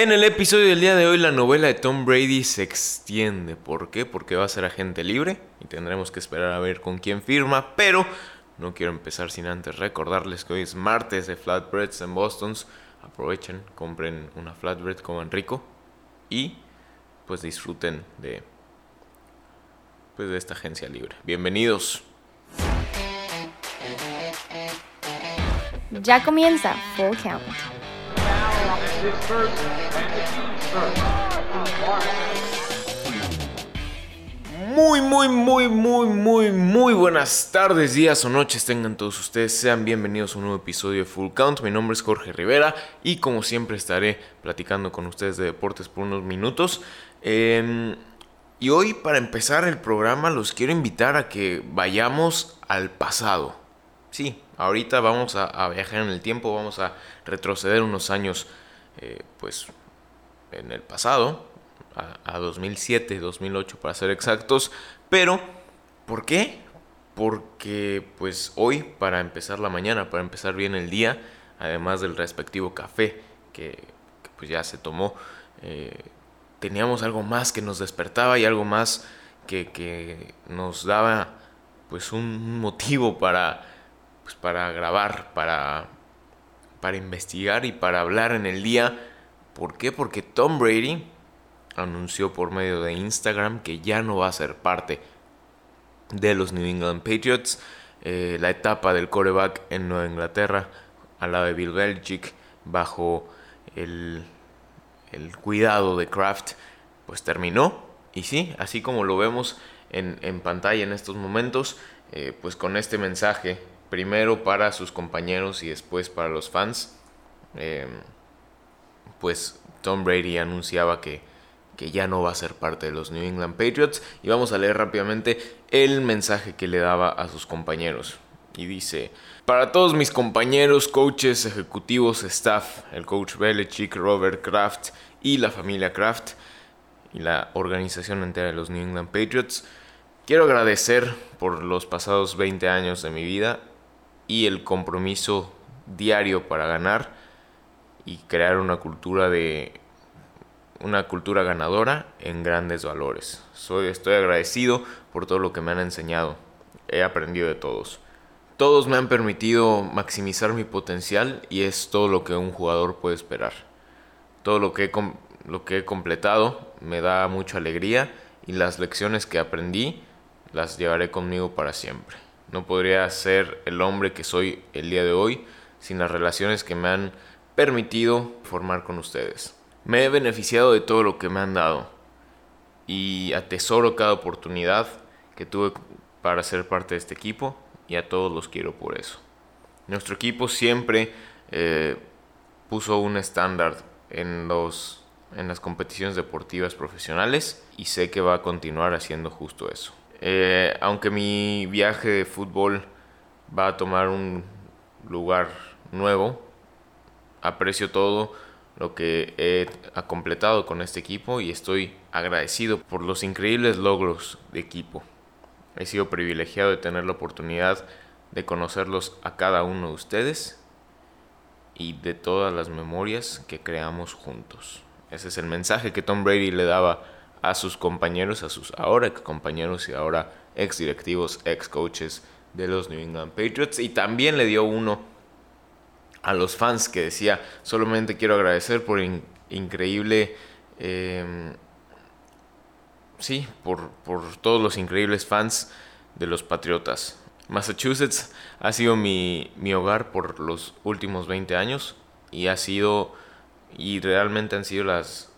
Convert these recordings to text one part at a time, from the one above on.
En el episodio del día de hoy la novela de Tom Brady se extiende. ¿Por qué? Porque va a ser agente libre y tendremos que esperar a ver con quién firma. Pero no quiero empezar sin antes recordarles que hoy es martes de flatbreads en Boston. Aprovechen, compren una flatbread, como rico y pues disfruten de pues de esta agencia libre. Bienvenidos. Ya comienza Full Count. Muy, muy, muy, muy, muy, muy buenas tardes, días o noches tengan todos ustedes. Sean bienvenidos a un nuevo episodio de Full Count. Mi nombre es Jorge Rivera y como siempre estaré platicando con ustedes de deportes por unos minutos. Em, y hoy para empezar el programa los quiero invitar a que vayamos al pasado. Sí, ahorita vamos a, viajar en el tiempo, vamos a retroceder unos años, eh, pues en el pasado, a, 2007, 2008 para ser exactos. Pero, ¿por qué? Porque pues hoy, para empezar la mañana, para empezar bien el día, además del respectivo café que, pues ya se tomó, eh, teníamos algo más que nos despertaba y algo más que, que nos daba pues un motivo para, pues, para grabar, para, para investigar y para hablar en el día. ¿Por qué? Porque Tom Brady anunció por medio de Instagram que ya no va a ser parte de los New England Patriots. Eh, la etapa del coreback en Nueva Inglaterra, al lado de Bill Belichick, bajo el, el cuidado de Kraft, pues terminó. Y sí, así como lo vemos en, pantalla en estos momentos, eh, pues con este mensaje, primero para sus compañeros y después para los fans, eh, pues Tom Brady anunciaba que que ya no va a ser parte de los New England Patriots. Y vamos a leer rápidamente el mensaje que le daba a sus compañeros. Y dice, para todos mis compañeros, coaches, ejecutivos, staff, el coach Belichick, Robert Kraft y la familia Kraft y la organización entera de los New England Patriots, quiero agradecer por los pasados 20 años de mi vida y el compromiso diario para ganar y crear una cultura de una cultura ganadora en grandes valores. Soy, estoy agradecido por todo lo que me han enseñado. He aprendido de todos. Todos me han permitido maximizar mi potencial y es todo lo que un jugador puede esperar. Todo lo que he, lo que he completado me da mucha alegría y las lecciones que aprendí las llevaré conmigo para siempre. No podría ser el hombre que soy el día de hoy sin las relaciones que me han permitido formar con ustedes. Me he beneficiado de todo lo que me han dado y atesoro cada oportunidad que tuve para ser parte de este equipo y a todos los quiero por eso. Nuestro equipo siempre eh, puso un estándar en, en las competiciones deportivas profesionales y sé que va a continuar haciendo justo eso. Eh, aunque mi viaje de fútbol va a tomar un lugar nuevo, aprecio todo lo que he completado con este equipo y estoy agradecido por los increíbles logros de equipo. He sido privilegiado de tener la oportunidad de conocerlos a cada uno de ustedes y de todas las memorias que creamos juntos. Ese es el mensaje que Tom Brady le daba a sus compañeros, a sus ahora ex compañeros y ahora ex directivos, ex coaches de los New England Patriots y también le dio uno a los fans que decía, solamente quiero agradecer por increíble, em, sí, por, todos los increíbles fans de los Patriotas. Massachusetts ha sido mi, mi, hogar por los últimos 20 años y ha sido, y realmente han sido las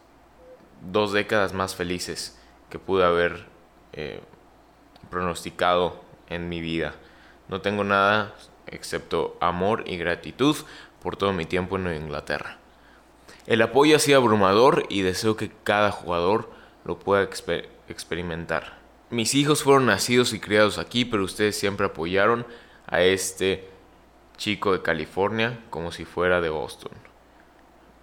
dos décadas más felices que pude haber eh, pronosticado en mi vida. No tengo nada excepto amor y gratitud por todo mi tiempo en Inglaterra. El apoyo ha sido abrumador y deseo que cada jugador lo pueda experimentar. Mis hijos fueron nacidos y criados aquí, pero ustedes siempre apoyaron a este chico de California como si fuera de Boston.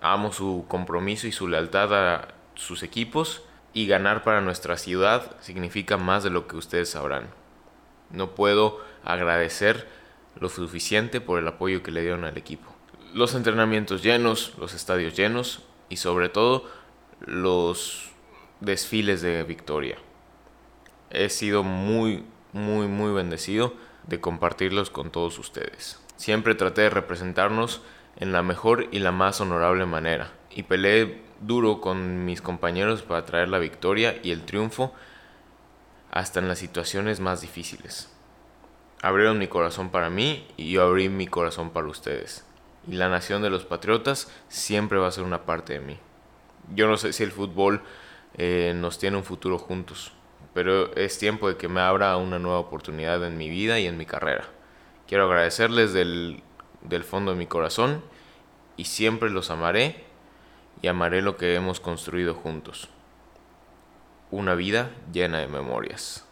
Amo su compromiso y su lealtad a sus equipos y ganar para nuestra ciudad significa más de lo que ustedes sabrán. No puedo agradecer lo suficiente por el apoyo que le dieron al equipo. Los entrenamientos llenos, los estadios llenos, y sobre todo los desfiles de victoria. He sido muy, muy, muy bendecido de compartirlos con todos ustedes. Siempre traté de representarnos en la mejor y la más honorable manera y peleé duro con mis compañeros para traer la victoria y el triunfo hasta en las situaciones más difíciles. Abrieron mi corazón para mí y yo abrí mi corazón para ustedes. Y la nación de los patriotas siempre va a ser una parte de mí. Yo no sé si el fútbol eh, nos tiene un futuro juntos, pero es tiempo de que me abra una nueva oportunidad en mi vida y en mi carrera. Quiero agradecerles del, del fondo de mi corazón y siempre los amaré y amaré lo que hemos construido juntos. Una vida llena de memorias.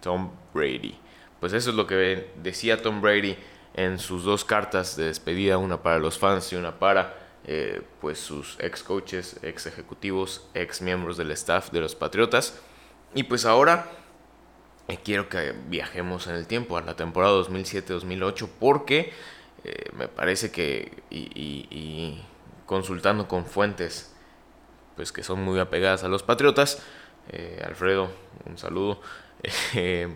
Tom Brady. Pues eso es lo que decía Tom Brady en sus dos cartas de despedida, una para los fans y una para eh, pues sus ex coaches, ex ejecutivos, ex miembros del staff de los Patriotas. Y pues ahora eh, quiero que viajemos en el tiempo a la temporada 2007-2008 porque eh, me parece que y consultando con fuentes pues que son muy apegadas a los Patriotas, eh, Alfredo, un saludo. Eh,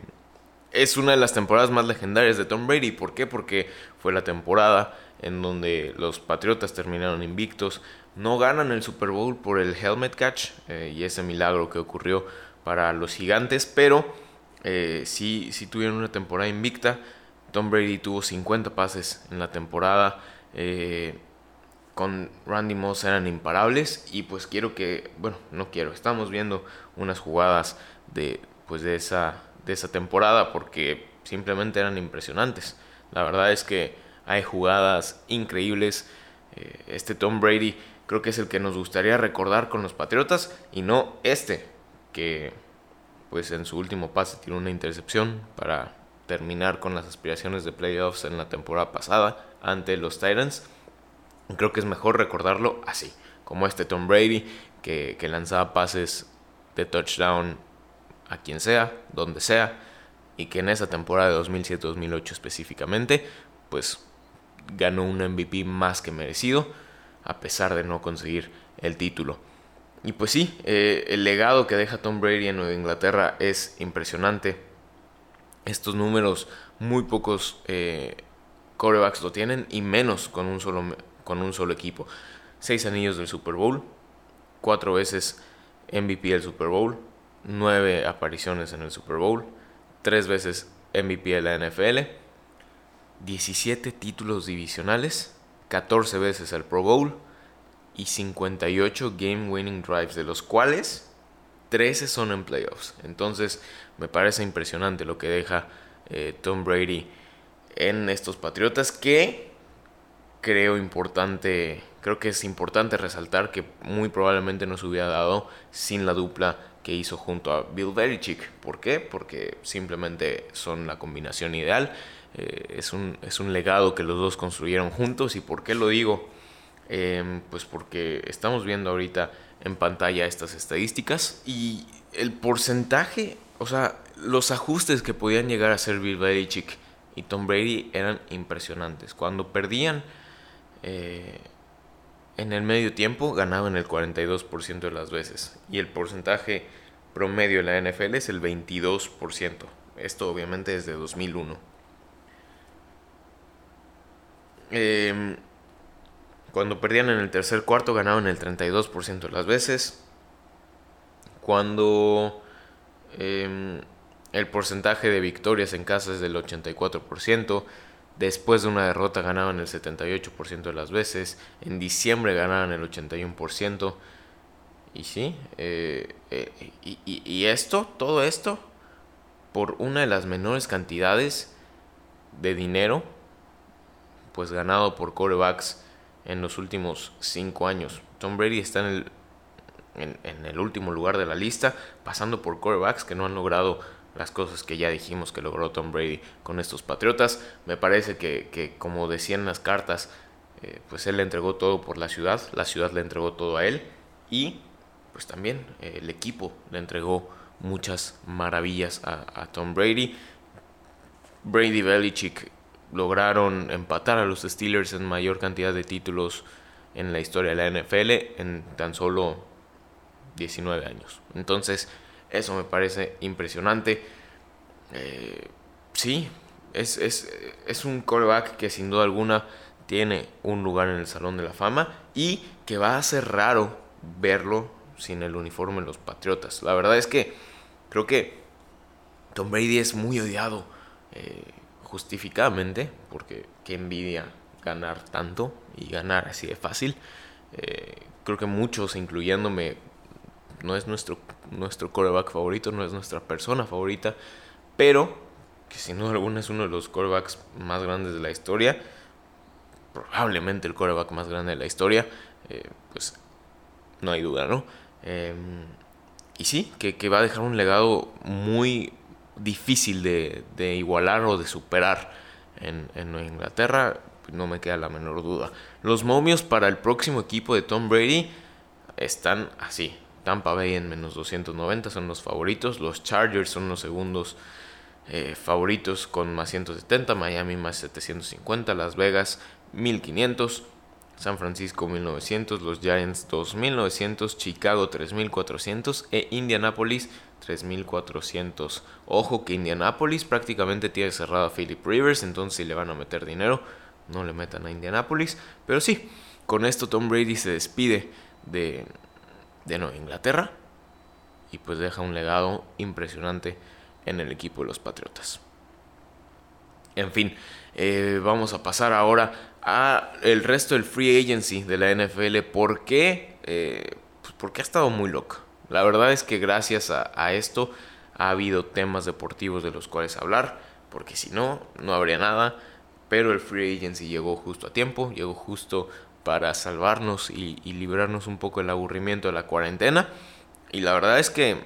es una de las temporadas más legendarias de Tom Brady. ¿Por qué? Porque fue la temporada en donde los Patriotas terminaron invictos. No ganan el Super Bowl por el helmet catch eh, y ese milagro que ocurrió para los gigantes, pero sí, sí tuvieron una temporada invicta. Tom Brady tuvo 50 pases en la temporada con Randy Moss eran imparables y pues quiero que, bueno, no quiero, estamos viendo unas jugadas de pues de esa de esa temporada porque simplemente eran impresionantes. La verdad es que hay jugadas increíbles. Eh, este Tom Brady creo que es el que nos gustaría recordar con los Patriotas y no este que pues en su último pase tiene una intercepción para terminar con las aspiraciones de playoffs en la temporada pasada ante los Titans Creo que es mejor recordarlo así, como este Tom Brady que, lanzaba pases de touchdown a quien sea, donde sea, y que en esa temporada de 2007-2008 específicamente, pues ganó un MVP más que merecido, a pesar de no conseguir el título. Y pues sí, eh, el legado que deja Tom Brady en Nueva Inglaterra es impresionante. Estos números muy pocos eh, corebacks lo tienen y menos con un solo con un solo equipo. Seis anillos del Super Bowl, cuatro veces MVP del Super Bowl, nueve apariciones en el Super Bowl, tres veces MVP de la NFL, 17 títulos divisionales, 14 veces el Pro Bowl y 58 game winning drives, de los cuales 13 son en playoffs. Entonces me parece impresionante lo que deja eh, Tom Brady en estos Patriotas que creo importante, creo que es importante resaltar que muy probablemente no se hubiera dado sin la dupla que hizo junto a Bill Belichick. ¿Por qué? Porque simplemente son la combinación ideal. Eh, es, un, es un legado que los dos construyeron juntos. ¿Y por qué lo digo? Em, pues porque estamos viendo ahorita en pantalla estas estadísticas y el porcentaje, o sea, los ajustes que podían llegar a hacer Bill Belichick y Tom Brady eran impresionantes. Cuando perdían eh, en el medio tiempo ganaban el 42% de las veces y el porcentaje promedio en la NFL es el 22%. Esto obviamente desde 2001. Em, cuando perdían en el tercer cuarto ganaban el 32% de las veces. Cuando em, el porcentaje de victorias en casa es del 84%. Después de una derrota ganaban el 78% de las veces. En diciembre ganaban el 81%. Y sí, eh, eh, y, esto, todo esto, por una de las menores cantidades de dinero, pues ganado por corebacks en los últimos cinco años. Tom Brady está en el, en el último lugar de la lista, pasando por corebacks que no han logrado las cosas que ya dijimos que logró Tom Brady con estos Patriotas. Me parece que, como decían las cartas, eh, pues él le entregó todo por la ciudad, la ciudad le entregó todo a él y pues también eh, el equipo le entregó muchas maravillas a, Tom Brady. Brady Belichick lograron empatar a los Steelers en mayor cantidad de títulos en la historia de la NFL en tan solo 19 años. Entonces, eso me parece impresionante. Eh, sí, es, es, un coreback que sin duda alguna tiene un lugar en el Salón de la Fama y que va a ser raro verlo sin el uniforme en los Patriotas. La verdad es que creo que Tom Brady es muy odiado eh, justificadamente, porque qué envidia ganar tanto y ganar así de fácil. Eh, creo que muchos, incluyéndome, no es nuestro, nuestro coreback favorito, no es nuestra persona favorita, pero que sin duda alguna es uno de los corebacks más grandes de la historia, probablemente el coreback más grande de la historia, eh, pues no hay duda, ¿no? Em, y sí, que, que, va a dejar un legado muy difícil de, igualar o de superar en, en Inglaterra no me queda la menor duda. Los momios para el próximo equipo de Tom Brady están así. Tampa Bay en menos 290 son los favoritos. Los Chargers son los segundos eh, favoritos con más 170. Miami más 750. Las Vegas 1500. San Francisco 1900. Los Giants 2900. Chicago 3400. E Indianapolis 3400. Ojo que Indianapolis prácticamente tiene cerrado a Philip Rivers. Entonces si le van a meter dinero no le metan a Indianapolis. Pero sí, con esto Tom Brady se despide de, de Nueva Inglaterra y pues deja un legado impresionante en el equipo de los Patriotas. En fin, eh, vamos a pasar ahora a el resto del free agency de la NFL. ¿Por qué? Eh, pues porque ha estado muy loco. La verdad es que gracias a, esto ha habido temas deportivos de los cuales hablar, porque si no, no habría nada pero el free agency llegó justo a tiempo, llegó justo para salvarnos y, librarnos un poco del aburrimiento de la cuarentena. Y la verdad es que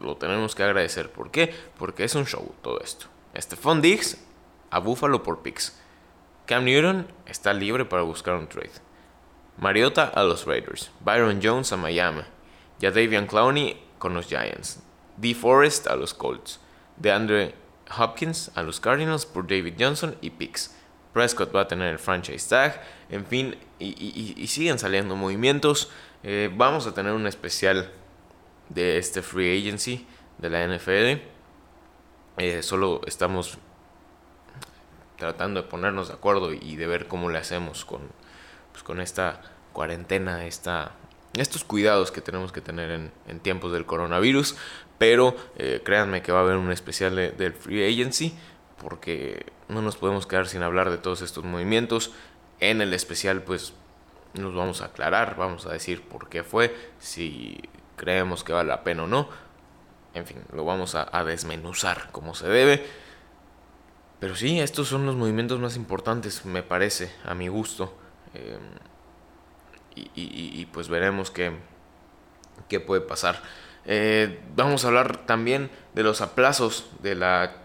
lo tenemos que agradecer. ¿Por qué? Porque es un show todo esto. Stephon Diggs a Buffalo por picks. Cam Newton está libre para buscar un trade. Mariota a los Raiders. Byron Jones a Miami. Davian Clowney con los Giants. D. Forest a los Colts. DeAndre Hopkins a los Cardinals por David Johnson y picks. Prescott va a tener el franchise tag, en fin, y, siguen saliendo movimientos. Eh, vamos a tener un especial de este free agency de la NFL. Eh, solo estamos tratando de ponernos de acuerdo y de ver cómo le hacemos con, pues, con esta cuarentena, esta, estos cuidados que tenemos que tener en, tiempos del coronavirus. Pero eh, créanme que va a haber un especial del Free Agency porque no nos podemos quedar sin hablar de todos estos movimientos. En el especial pues nos vamos a aclarar, vamos a decir por qué fue, si creemos que vale la pena o no. En fin, lo vamos a, desmenuzar como se debe. Pero sí, estos son los movimientos más importantes, me parece, a mi gusto. Em, y, pues veremos qué, qué puede pasar. Eh, vamos a hablar también de los aplazos de, la,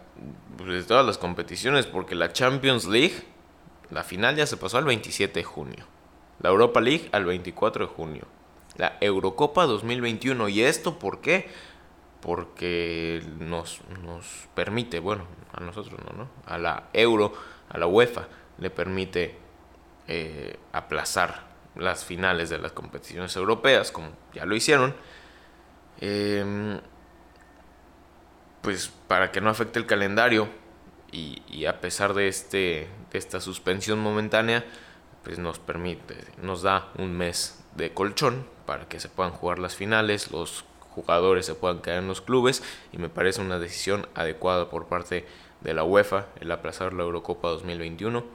de todas las competiciones, porque la Champions League, la final ya se pasó al 27 de junio. La Europa League al 24 de junio. La Eurocopa 2021. ¿Y esto por qué? Porque nos, nos permite, bueno, a nosotros no, ¿no? A la Euro, a la UEFA, le permite eh, aplazar las finales de las competiciones europeas, como ya lo hicieron Em, pues para que no afecte el calendario y, a pesar de, este, de esta suspensión momentánea, pues nos permite, nos da un mes de colchón para que se puedan jugar las finales, los jugadores se puedan quedar en los clubes y me parece una decisión adecuada por parte de la UEFA el aplazar la Eurocopa 2021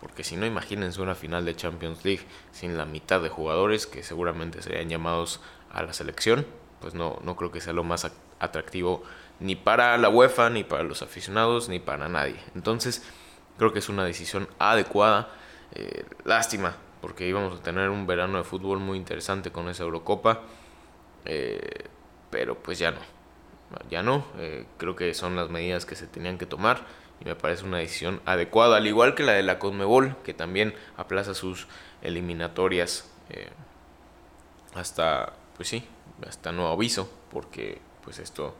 porque si no imagínense una final de Champions League sin la mitad de jugadores que seguramente serían llamados a la selección pues no, no creo que sea lo más atractivo ni para la UEFA, ni para los aficionados, ni para nadie. Entonces, creo que es una decisión adecuada. Eh, lástima, porque íbamos a tener un verano de fútbol muy interesante con esa Eurocopa. Eh, pero pues ya no. Ya no. Eh, creo que son las medidas que se tenían que tomar. Y me parece una decisión adecuada. Al igual que la de la Conmebol, que también aplaza sus eliminatorias hasta, pues sí, hasta nuevo aviso, porque pues esto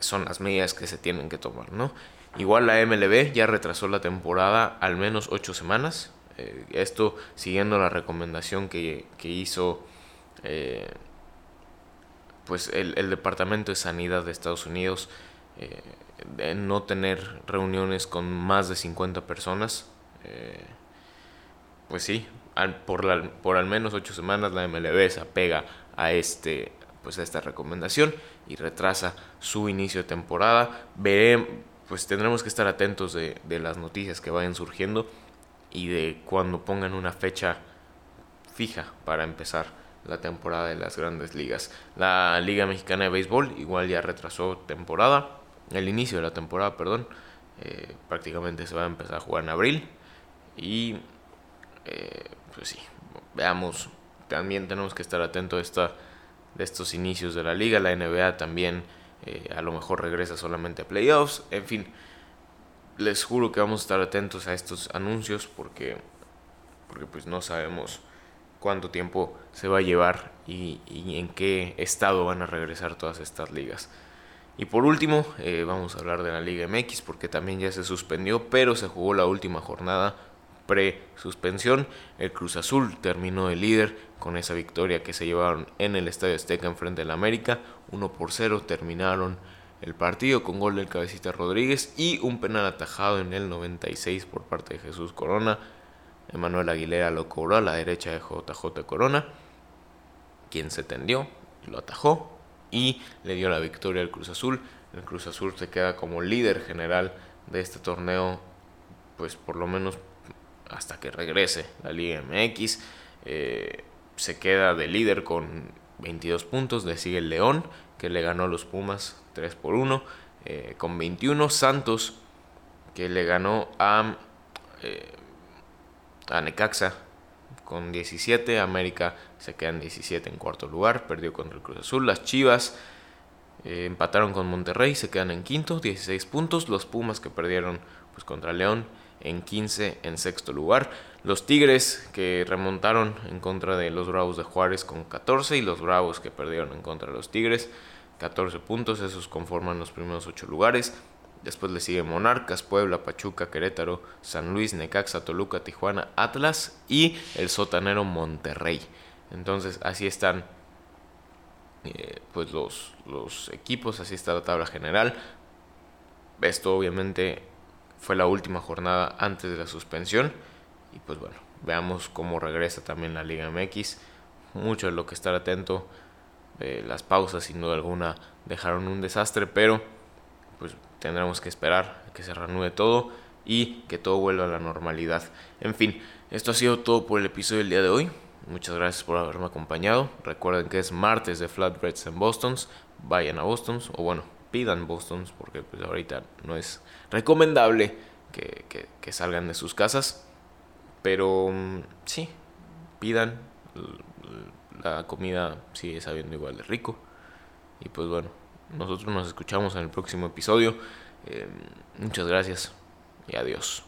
son las medidas que se tienen que tomar, ¿no? Igual la MLB ya retrasó la temporada al menos 8 semanas. Eh, esto siguiendo la recomendación que, hizo eh, pues el, Departamento de Sanidad de Estados Unidos de no tener reuniones con más de 50 personas. pues sí, por, al menos 8 semanas la MLB se apega a este pues a esta recomendación y retrasa su inicio de temporada. Veremos, pues tendremos que estar atentos de, las noticias que vayan surgiendo y de cuando pongan una fecha fija para empezar la temporada de las grandes ligas. La Liga Mexicana de Béisbol igual ya retrasó temporada, el inicio de la temporada, perdón. Eh, prácticamente se va a empezar a jugar en abril y eh, pues sí, veamos, también tenemos que estar atentos a esta de estos inicios de la liga. La NBA también eh, a lo mejor regresa solamente a playoffs. En fin, les juro que vamos a estar atentos a estos anuncios porque, porque pues no sabemos cuánto tiempo se va a llevar y, en qué estado van a regresar todas estas ligas. Y por último, eh, vamos a hablar de la Liga MX porque también ya se suspendió, pero se jugó la última jornada pre-suspensión. El Cruz Azul terminó de líder con esa victoria que se llevaron en el Estadio Azteca en frente del América. 1 por 0 terminaron el partido con gol del cabecita Rodríguez y un penal atajado en el 96 por parte de Jesús Corona. Emanuel Aguilera lo cobró a la derecha de JJ Corona, quien se tendió, lo atajó y le dio la victoria al Cruz Azul. El Cruz Azul se queda como líder general de este torneo, pues por lo menos hasta que regrese la Liga MX. Eh, se queda de líder con 22 puntos. Le sigue el León, que le ganó a los Pumas 3 por 1. Eh, con 21. Santos, que le ganó a, eh, a Necaxa con 17. América se queda en 17 en cuarto lugar. Perdió contra el Cruz Azul. Las Chivas empataron con Monterrey. Se quedan en quinto, 16 puntos. Los Pumas que perdieron pues, contra León en 15 en sexto lugar. Los Tigres que remontaron en contra de los Bravos de Juárez con 14 y los Bravos que perdieron en contra de los Tigres 14 puntos, esos conforman los primeros 8 lugares. Después le sigue Monarcas, Puebla, Pachuca, Querétaro, San Luis, Necaxa, Toluca, Tijuana, Atlas y el sotanero Monterrey. Entonces así están eh, pues los, los equipos, así está la tabla general. Esto obviamente fue la última jornada antes de la suspensión. Y pues bueno, veamos cómo regresa también la Liga MX. Mucho de lo que estar atento. Eh, las pausas sin duda alguna dejaron un desastre, pero pues tendremos que esperar a que se reanude todo y que todo vuelva a la normalidad. En fin, esto ha sido todo por el episodio del día de hoy. Muchas gracias por haberme acompañado. Recuerden que es martes de Flatbreads en Boston's. Vayan a Boston's o bueno, pidan Boston's porque pues ahorita no es recomendable que, que, salgan de sus casas. Pero mm, sí, pidan. La comida sigue sabiendo igual de rico. Y pues bueno, nosotros nos escuchamos en el próximo episodio. Eh, muchas gracias y adiós.